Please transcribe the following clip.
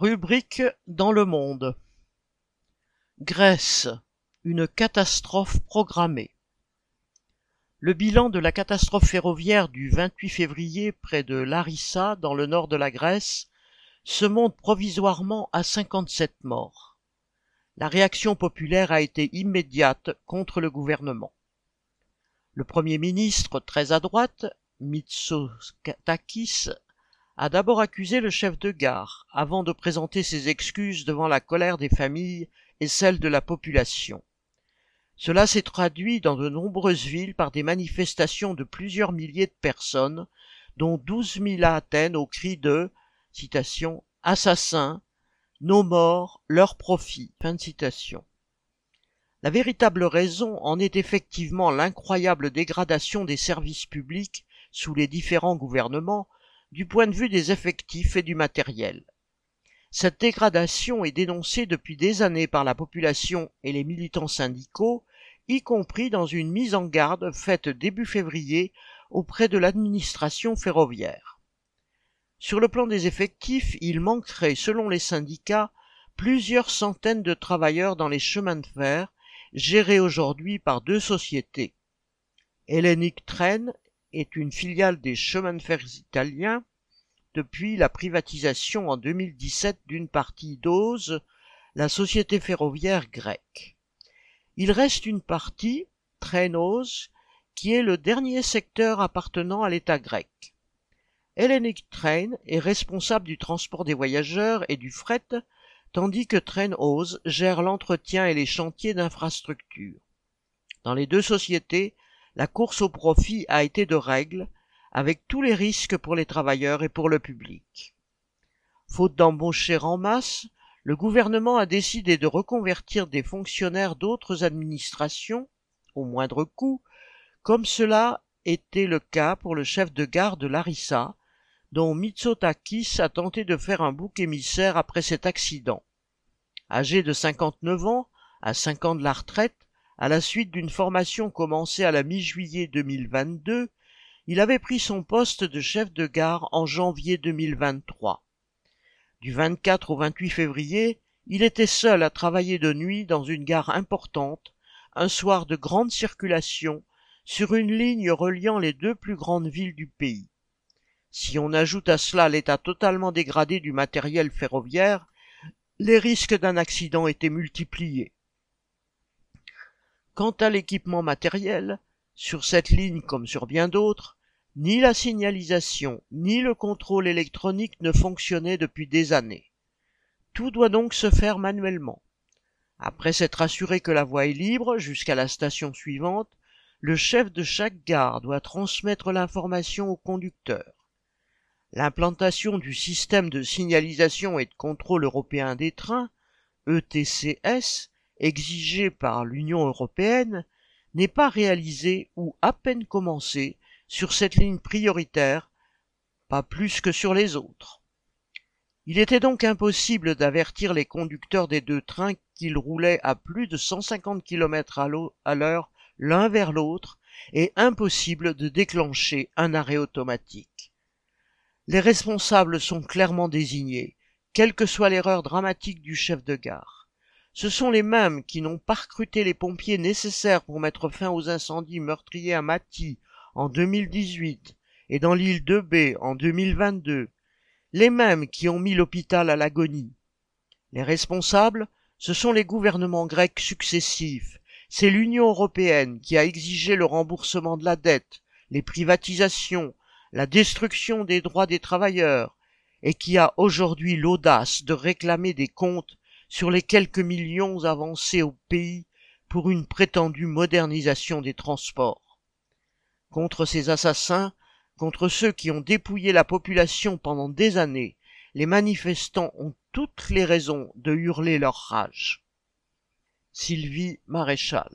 Rubrique dans le monde. Grèce, une catastrophe programmée. Le bilan de la catastrophe ferroviaire du 28 février près de Larissa, dans le nord de la Grèce, se monte provisoirement à 57 morts. La réaction populaire a été immédiate contre le gouvernement. Le Premier ministre, très à droite, Mitsotakis, a d'abord accusé le chef de gare, avant de présenter ses excuses devant la colère des familles et celle de la population. Cela s'est traduit dans de nombreuses villes par des manifestations de plusieurs milliers de personnes, dont douze mille à Athènes au cri de citation, Assassins, nos morts, leur profit. Fin de citation. La véritable raison en est effectivement l'incroyable dégradation des services publics sous les différents gouvernements, du point de vue des effectifs et du matériel. Cette dégradation est dénoncée depuis des années par la population et les militants syndicaux, y compris dans une mise en garde faite début février auprès de l'administration ferroviaire. Sur le plan des effectifs, il manquerait, selon les syndicats, plusieurs centaines de travailleurs dans les chemins de fer, gérés aujourd'hui par deux sociétés. Hellenic Train est une filiale des chemins de fer italiens depuis la privatisation en 2017 d'une partie d'Ose, la société ferroviaire grecque. Il reste une partie, Trenos, qui est le dernier secteur appartenant à l'État grec. Hellenic Train est responsable du transport des voyageurs et du fret, tandis que Trainose gère l'entretien et les chantiers d'infrastructure. Dans les deux sociétés, la course au profit a été de règle, avec tous les risques pour les travailleurs et pour le public. Faute d'embaucher en masse, le gouvernement a décidé de reconvertir des fonctionnaires d'autres administrations, au moindre coût, comme cela était le cas pour le chef de gare de Larissa, dont Mitsotakis a tenté de faire un bouc émissaire après cet accident. Âgé de 59 ans, à cinq ans de la retraite, à la suite d'une formation commencée à la mi-juillet 2022, il avait pris son poste de chef de gare en janvier 2023. Du 24 au 28 février, il était seul à travailler de nuit dans une gare importante, un soir de grande circulation, sur une ligne reliant les deux plus grandes villes du pays. Si on ajoute à cela l'état totalement dégradé du matériel ferroviaire, les risques d'un accident étaient multipliés. Quant à l'équipement matériel, sur cette ligne comme sur bien d'autres, ni la signalisation ni le contrôle électronique ne fonctionnaient depuis des années. Tout doit donc se faire manuellement. Après s'être assuré que la voie est libre jusqu'à la station suivante, le chef de chaque gare doit transmettre l'information au conducteur. L'implantation du système de signalisation et de contrôle européen des trains, ETCS, exigé par l'Union européenne n'est pas réalisé ou à peine commencé sur cette ligne prioritaire, pas plus que sur les autres. Il était donc impossible d'avertir les conducteurs des deux trains qu'ils roulaient à plus de 150 km à l'heure l'un vers l'autre et impossible de déclencher un arrêt automatique. Les responsables sont clairement désignés, quelle que soit l'erreur dramatique du chef de gare. Ce sont les mêmes qui n'ont pas recruté les pompiers nécessaires pour mettre fin aux incendies meurtriers à Mati en 2018 et dans l'île de B en 2022, les mêmes qui ont mis l'hôpital à l'agonie. Les responsables, ce sont les gouvernements grecs successifs, c'est l'Union européenne qui a exigé le remboursement de la dette, les privatisations, la destruction des droits des travailleurs, et qui a aujourd'hui l'audace de réclamer des comptes sur les quelques millions avancés au pays pour une prétendue modernisation des transports. Contre ces assassins, contre ceux qui ont dépouillé la population pendant des années, les manifestants ont toutes les raisons de hurler leur rage. Sylvie Maréchal